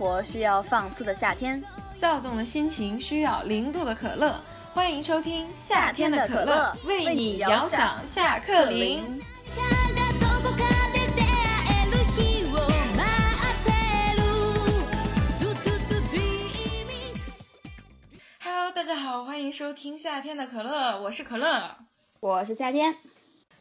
活需要放肆的夏天，躁动的心情需要零度的可乐。欢迎收听夏天的可乐，为你遥想下课铃。Hello，大家好，欢迎收听夏天的可乐，我是可乐，我是夏天。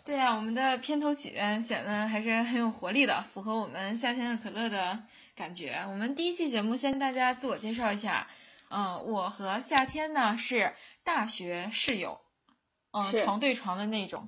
对呀，我们的片头曲选的还是很有活力的，符合我们夏天的可乐的感觉。我们第一期节目先跟大家自我介绍一下，嗯，我和夏天呢是大学室友，嗯，床对床的那种。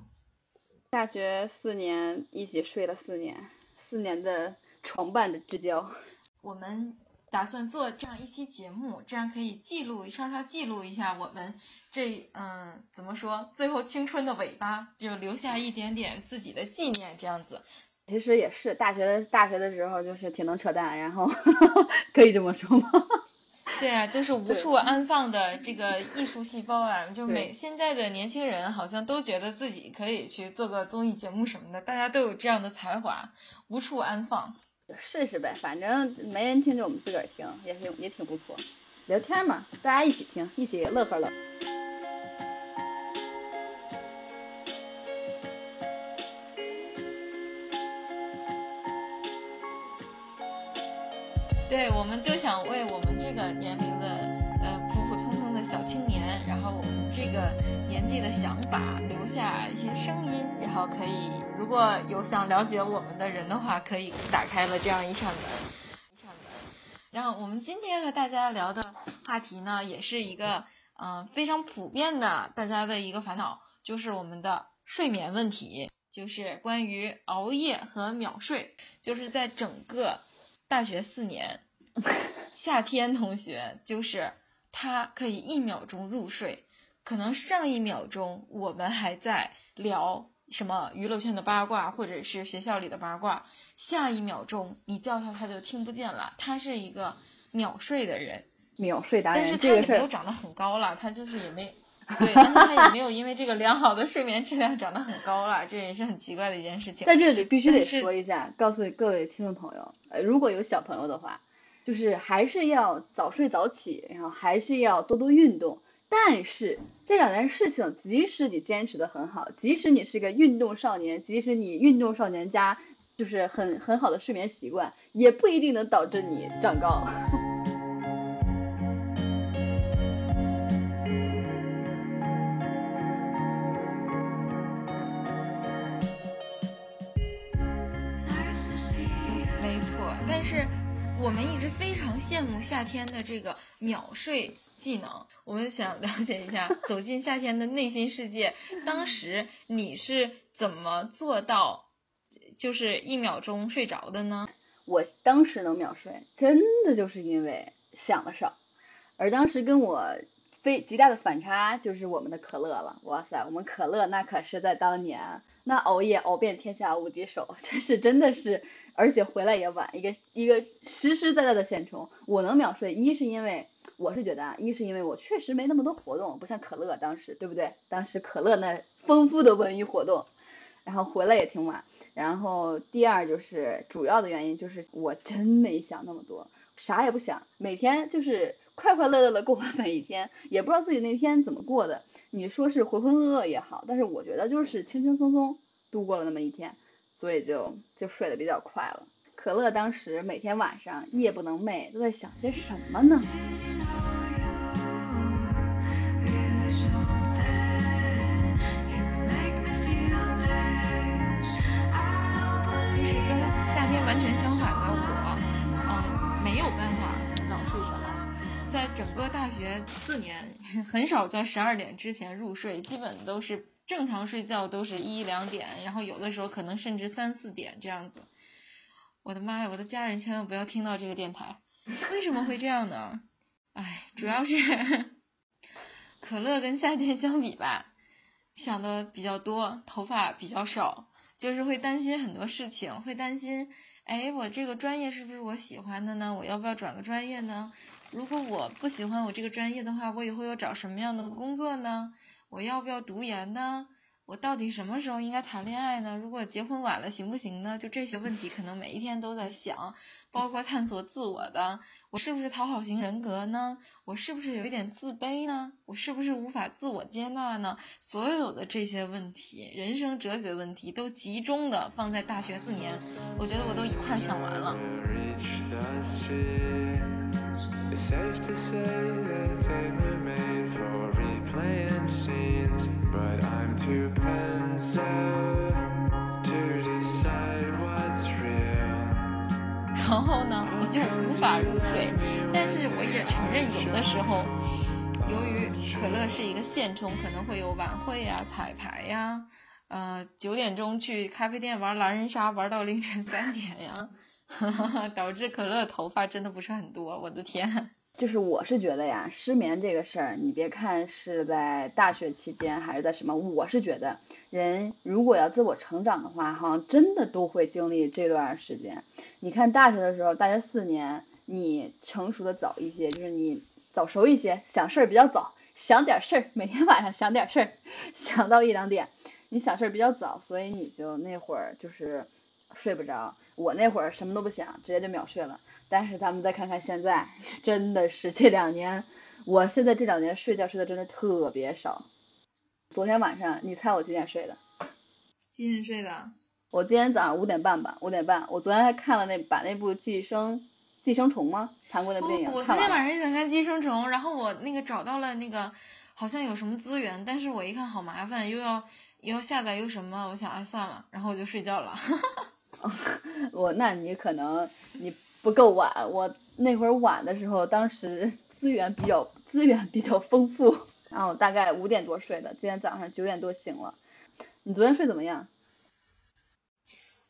大学四年一起睡了四年，四年的床伴的之交。我们。打算做这样一期节目，这样可以记录稍稍记录一下我们这嗯怎么说最后青春的尾巴，就留下一点点自己的纪念这样子。其实也是大学的大学的时候就是挺能扯淡，然后 可以这么说吗？对啊，就是无处安放的这个艺术细胞啊，就每现在的年轻人好像都觉得自己可以去做个综艺节目什么的，大家都有这样的才华，无处安放。试试呗，反正没人听就我们自个儿听，也挺也挺不错。聊天嘛，大家一起听，一起乐呵乐。对，我们就想为我们这个年龄的呃普普通通的小青年，然后我们这个年纪的想法留下一些声音，然后可以。如果有想了解我们的人的话，可以打开了这样一扇门，一扇门。然后我们今天和大家聊的话题呢，也是一个嗯非常普遍的大家的一个烦恼，就是我们的睡眠问题，就是关于熬夜和秒睡。就是在整个大学四年，夏天同学就是他可以一秒钟入睡，可能上一秒钟我们还在聊。什么娱乐圈的八卦，或者是学校里的八卦，下一秒钟你叫他，他就听不见了。他是一个秒睡的人，秒睡达人。但是他也没有长得很高了，他就是也没，对，但是他也没有因为这个良好的睡眠质量长得很高了，这也是很奇怪的一件事情。在这里必须得说一下，告诉各位听众朋友，呃，如果有小朋友的话，就是还是要早睡早起，然后还是要多多运动。但是这两件事情，即使你坚持的很好，即使你是个运动少年，即使你运动少年加就是很很好的睡眠习惯，也不一定能导致你长高。错，但是。我们一直非常羡慕夏天的这个秒睡技能，我们想了解一下走进夏天的内心世界。当时你是怎么做到，就是一秒钟睡着的呢？我当时能秒睡，真的就是因为想的少。而当时跟我非极大的反差就是我们的可乐了。哇塞，我们可乐那可是在当年那熬夜熬遍天下无敌手，真是真的是。而且回来也晚，一个一个实实在在的现充。我能秒睡，一是因为我是觉得啊，一是因为我确实没那么多活动，不像可乐当时，对不对？当时可乐那丰富的文娱活动，然后回来也挺晚。然后第二就是主要的原因就是我真没想那么多，啥也不想，每天就是快快乐乐的过完每一天，也不知道自己那天怎么过的。你说是浑浑噩噩也好，但是我觉得就是轻轻松松度过了那么一天。所以就就睡得比较快了。可乐当时每天晚上夜不能寐，都在想些什么呢？其实跟夏天完全相反的我，嗯，没有办法早睡早起，在整个大学四年，很少在十二点之前入睡，基本都是。正常睡觉都是一两点，然后有的时候可能甚至三四点这样子。我的妈呀，我的家人千万不要听到这个电台。为什么会这样呢？哎，主要是 可乐跟夏天相比吧，想的比较多，头发比较少，就是会担心很多事情，会担心，哎，我这个专业是不是我喜欢的呢？我要不要转个专业呢？如果我不喜欢我这个专业的话，我以后要找什么样的工作呢？我要不要读研呢？我到底什么时候应该谈恋爱呢？如果结婚晚了行不行呢？就这些问题，可能每一天都在想，包括探索自我的，我是不是讨好型人格呢？我是不是有一点自卑呢？我是不是无法自我接纳呢？所有的这些问题，人生哲学问题，都集中的放在大学四年，我觉得我都一块儿想完了。But i'm too pens，to decide what's real 然后呢，我就无法入睡。但是我也承认，有的时候，由于可乐是一个现充，可能会有晚会呀、彩排呀，呃，九点钟去咖啡店玩狼人杀，玩到凌晨三点呀，导致可乐头发真的不是很多。我的天！就是我是觉得呀，失眠这个事儿，你别看是在大学期间还是在什么，我是觉得人如果要自我成长的话，好像真的都会经历这段时间。你看大学的时候，大学四年，你成熟的早一些，就是你早熟一些，想事儿比较早，想点事儿，每天晚上想点事儿，想到一两点，你想事儿比较早，所以你就那会儿就是睡不着。我那会儿什么都不想，直接就秒睡了。但是咱们再看看现在，真的是这两年，我现在这两年睡觉睡的真的特别少。昨天晚上，你猜我几点睡的？几点睡的？我今天早上五点半吧，五点半。我昨天还看了那把那部《寄生寄生虫》吗？韩国那部电影。我昨天晚上也想看《寄生虫》，然后我那个找到了那个好像有什么资源，但是我一看好麻烦，又要又要下载又什么，我想哎算了，然后我就睡觉了。我那你可能你。不够晚，我那会儿晚的时候，当时 资源比较资源比较丰富，然后大概五点多睡的，今天早上九点多醒了。你昨天睡怎么样？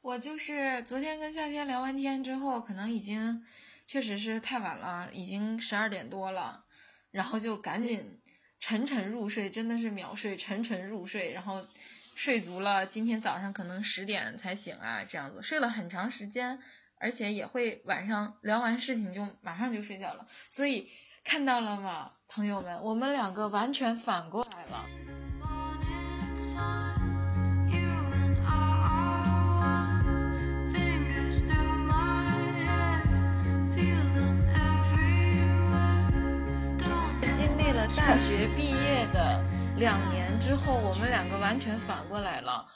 我就是昨天跟夏天聊完天之后，可能已经确实是太晚了，已经十二点多了，然后就赶紧沉沉入睡，真的是秒睡，沉沉入睡，然后睡足了，今天早上可能十点才醒啊，这样子睡了很长时间。而且也会晚上聊完事情就马上就睡觉了，所以看到了吗，朋友们，我们两个完全反过来了。经历了大学毕业的两年之后，我们两个完全反过来了，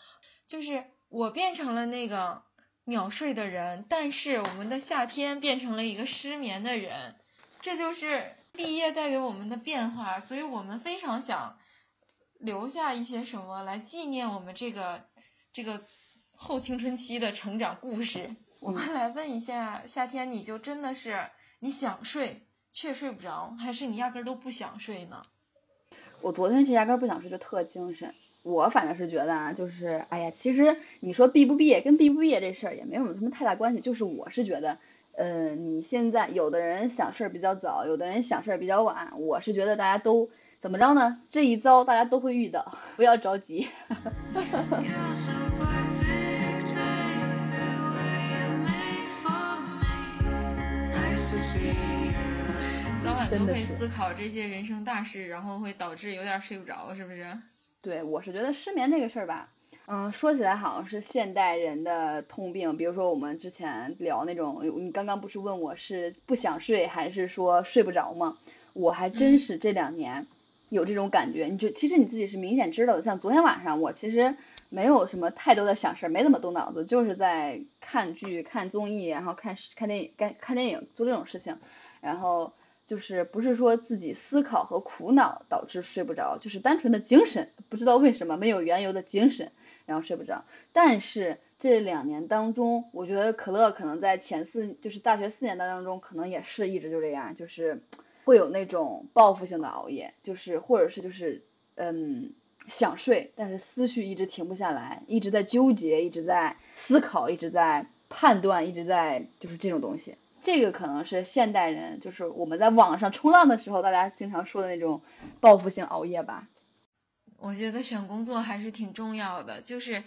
就是我变成了那个。秒睡的人，但是我们的夏天变成了一个失眠的人，这就是毕业带给我们的变化，所以我们非常想留下一些什么来纪念我们这个这个后青春期的成长故事。我们来问一下，夏天你就真的是你想睡却睡不着，还是你压根都不想睡呢？我昨天是压根不想睡，就特精神。我反正是觉得啊，就是哎呀，其实你说毕不毕业跟毕不毕业这事儿也没有什么太大关系。就是我是觉得，呃，你现在有的人想事儿比较早，有的人想事儿比较晚。我是觉得大家都怎么着呢？这一遭大家都会遇到，不要着急。早晚都会思考这些人生大事，然后会导致有点睡不着，是不是？对，我是觉得失眠这个事儿吧，嗯，说起来好像是现代人的通病。比如说我们之前聊那种，你刚刚不是问我是不想睡还是说睡不着吗？我还真是这两年有这种感觉。你就其实你自己是明显知道的，像昨天晚上我其实没有什么太多的想事儿，没怎么动脑子，就是在看剧、看综艺，然后看看电影、看看电影做这种事情，然后。就是不是说自己思考和苦恼导致睡不着，就是单纯的精神，不知道为什么没有缘由的精神，然后睡不着。但是这两年当中，我觉得可乐可能在前四，就是大学四年当中，可能也是一直就这样，就是会有那种报复性的熬夜，就是或者是就是嗯想睡，但是思绪一直停不下来，一直在纠结，一直在思考，一直在判断，一直在就是这种东西。这个可能是现代人，就是我们在网上冲浪的时候，大家经常说的那种报复性熬夜吧。我觉得选工作还是挺重要的，就是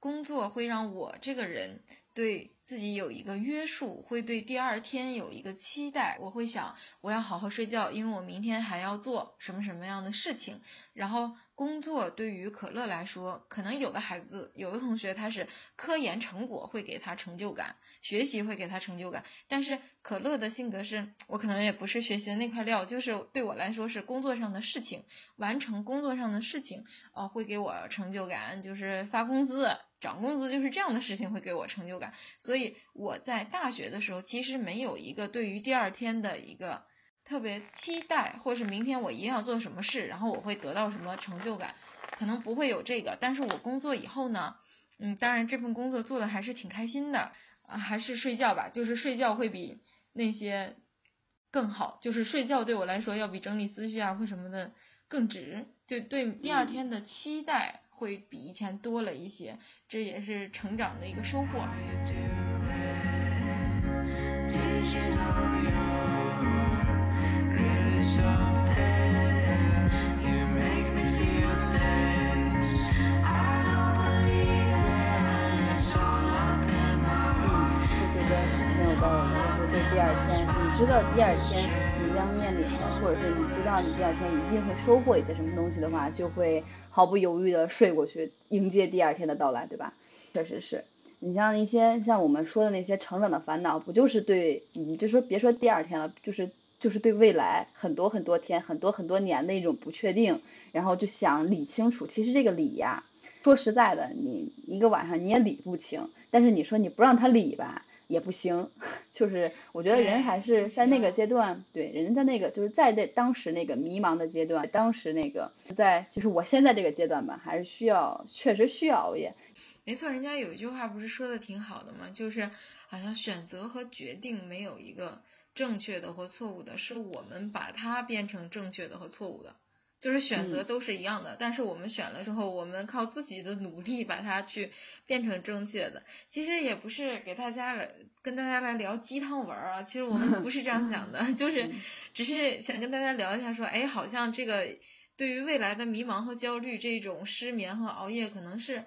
工作会让我这个人对自己有一个约束，会对第二天有一个期待。我会想，我要好好睡觉，因为我明天还要做什么什么样的事情。然后工作对于可乐来说，可能有的孩子、有的同学他是科研成果会给他成就感，学习会给他成就感。但是可乐的性格是，我可能也不是学习的那块料，就是对我来说是工作上的事情，完成工作上的事情，呃，会给我成就感，就是发工资。涨工资就是这样的事情会给我成就感，所以我在大学的时候其实没有一个对于第二天的一个特别期待，或是明天我一定要做什么事，然后我会得到什么成就感，可能不会有这个。但是我工作以后呢，嗯，当然这份工作做的还是挺开心的，啊，还是睡觉吧，就是睡觉会比那些更好，就是睡觉对我来说要比整理思绪啊或什么的更值，就对第二天的期待。会比以前多了一些，这也是成长的一个收获。对第二天，你知道第二天你将面临的，或者是你知道你第二天一定会收获一些什么东西的话，就会。毫不犹豫的睡过去，迎接第二天的到来，对吧？确实是，你像一些像我们说的那些成长的烦恼，不就是对，你就说别说第二天了，就是就是对未来很多很多天、很多很多年的一种不确定，然后就想理清楚。其实这个理呀，说实在的，你一个晚上你也理不清，但是你说你不让他理吧。也不行，就是我觉得人还是在那个阶段，对，人在那个就是在那当时那个迷茫的阶段，当时那个在就是我现在这个阶段吧，还是需要，确实需要熬夜。没错，人家有一句话不是说的挺好的吗？就是好像选择和决定没有一个正确的或错误的，是我们把它变成正确的和错误的。就是选择都是一样的，但是我们选了之后，我们靠自己的努力把它去变成正确的。其实也不是给大家来跟大家来聊鸡汤文啊，其实我们不是这样想的，就是只是想跟大家聊一下，说哎，好像这个对于未来的迷茫和焦虑，这种失眠和熬夜可能是，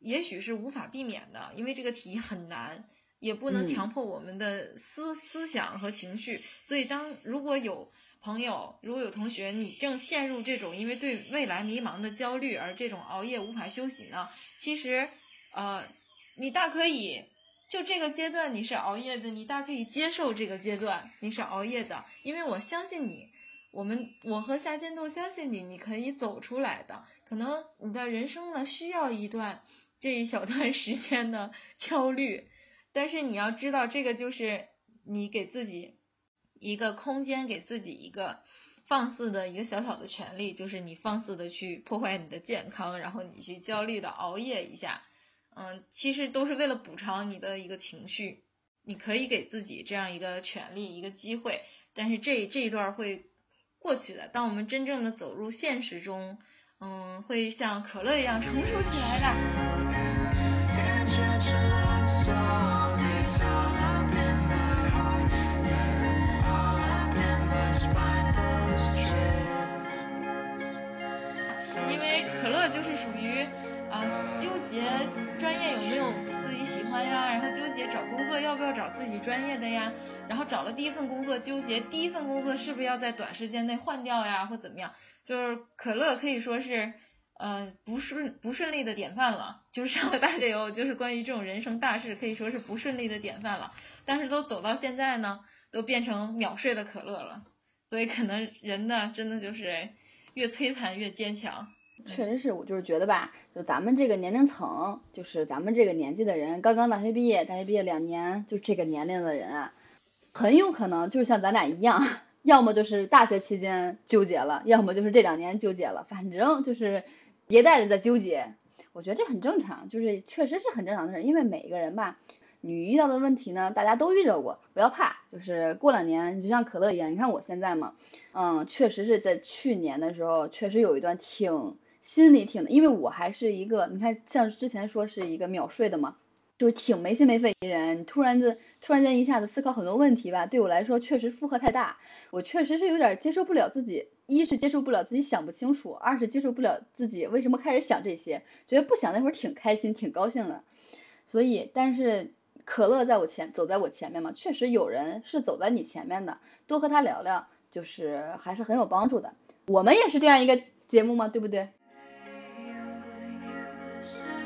也许是无法避免的，因为这个题很难，也不能强迫我们的思思想和情绪，所以当如果有。朋友，如果有同学你正陷入这种因为对未来迷茫的焦虑而这种熬夜无法休息呢？其实，呃，你大可以就这个阶段你是熬夜的，你大可以接受这个阶段你是熬夜的，因为我相信你，我们我和夏天都相信你，你可以走出来的。可能你的人生呢需要一段这一小段时间的焦虑，但是你要知道，这个就是你给自己。一个空间给自己一个放肆的一个小小的权利，就是你放肆的去破坏你的健康，然后你去焦虑的熬夜一下，嗯，其实都是为了补偿你的一个情绪。你可以给自己这样一个权利，一个机会，但是这这一段会过去的。当我们真正的走入现实中，嗯，会像可乐一样成熟起来的。就是属于啊，纠结专业有没有自己喜欢呀，然后纠结找工作要不要找自己专业的呀，然后找了第一份工作，纠结第一份工作是不是要在短时间内换掉呀，或怎么样？就是可乐可以说是呃不顺不顺利的典范了，就是上了大学以后，就是关于这种人生大事可以说是不顺利的典范了。但是都走到现在呢，都变成秒睡的可乐了，所以可能人呢，真的就是越摧残越坚强。确实是我就是觉得吧，就咱们这个年龄层，就是咱们这个年纪的人，刚刚大学毕业，大学毕业两年，就这个年龄的人啊，很有可能就是像咱俩一样，要么就是大学期间纠结了，要么就是这两年纠结了，反正就是迭代的在纠结。我觉得这很正常，就是确实是很正常的事，因为每一个人吧，你遇到的问题呢，大家都遇到过，不要怕，就是过两年你，就像可乐一样，你看我现在嘛，嗯，确实是在去年的时候，确实有一段挺。心里挺，因为我还是一个，你看像之前说是一个秒睡的嘛，就是挺没心没肺一人。突然的，突然间一下子思考很多问题吧，对我来说确实负荷太大。我确实是有点接受不了自己，一是接受不了自己想不清楚，二是接受不了自己为什么开始想这些，觉得不想那会儿挺开心挺高兴的。所以，但是可乐在我前走在我前面嘛，确实有人是走在你前面的，多和他聊聊，就是还是很有帮助的。我们也是这样一个节目嘛，对不对？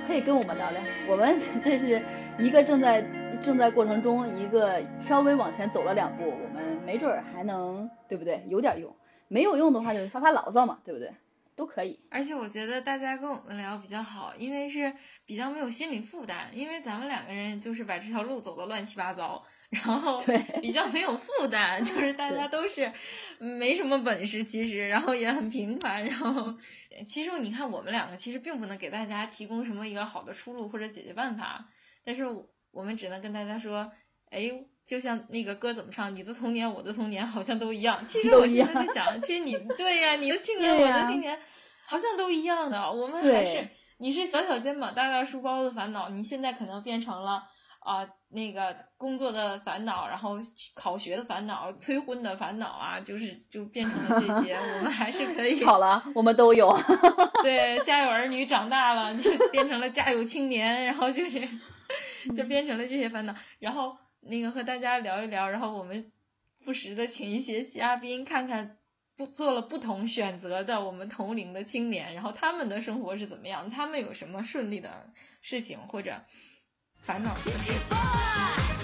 可以跟我们聊聊，我们这是一个正在正在过程中，一个稍微往前走了两步，我们没准儿还能，对不对？有点用，没有用的话就发发牢骚嘛，对不对？都可以。而且我觉得大家跟我们聊比较好，因为是比较没有心理负担，因为咱们两个人就是把这条路走的乱七八糟，然后 比较没有负担，就是大家都是没什么本事，其实然后也很平凡，然后其实你看我们两个其实并不能给大家提供什么一个好的出路或者解决办法，但是我们只能跟大家说，哎。就像那个歌怎么唱，你的童年，我的童年好像都一样。其实我现在在想，其实你 对呀，你的青年，我的青年，好像都一样的。我们还是，你是小小肩膀，大大书包的烦恼，你现在可能变成了啊那个工作的烦恼，然后考学的烦恼，催婚的烦恼啊，就是就变成了这些。我们还是可以。好了，我们都有。对，家有儿女长大了，就变成了家有青年，然后就是就变成了这些烦恼，然后。那个和大家聊一聊，然后我们不时的请一些嘉宾，看看不做了不同选择的我们同龄的青年，然后他们的生活是怎么样，他们有什么顺利的事情或者烦恼的事情。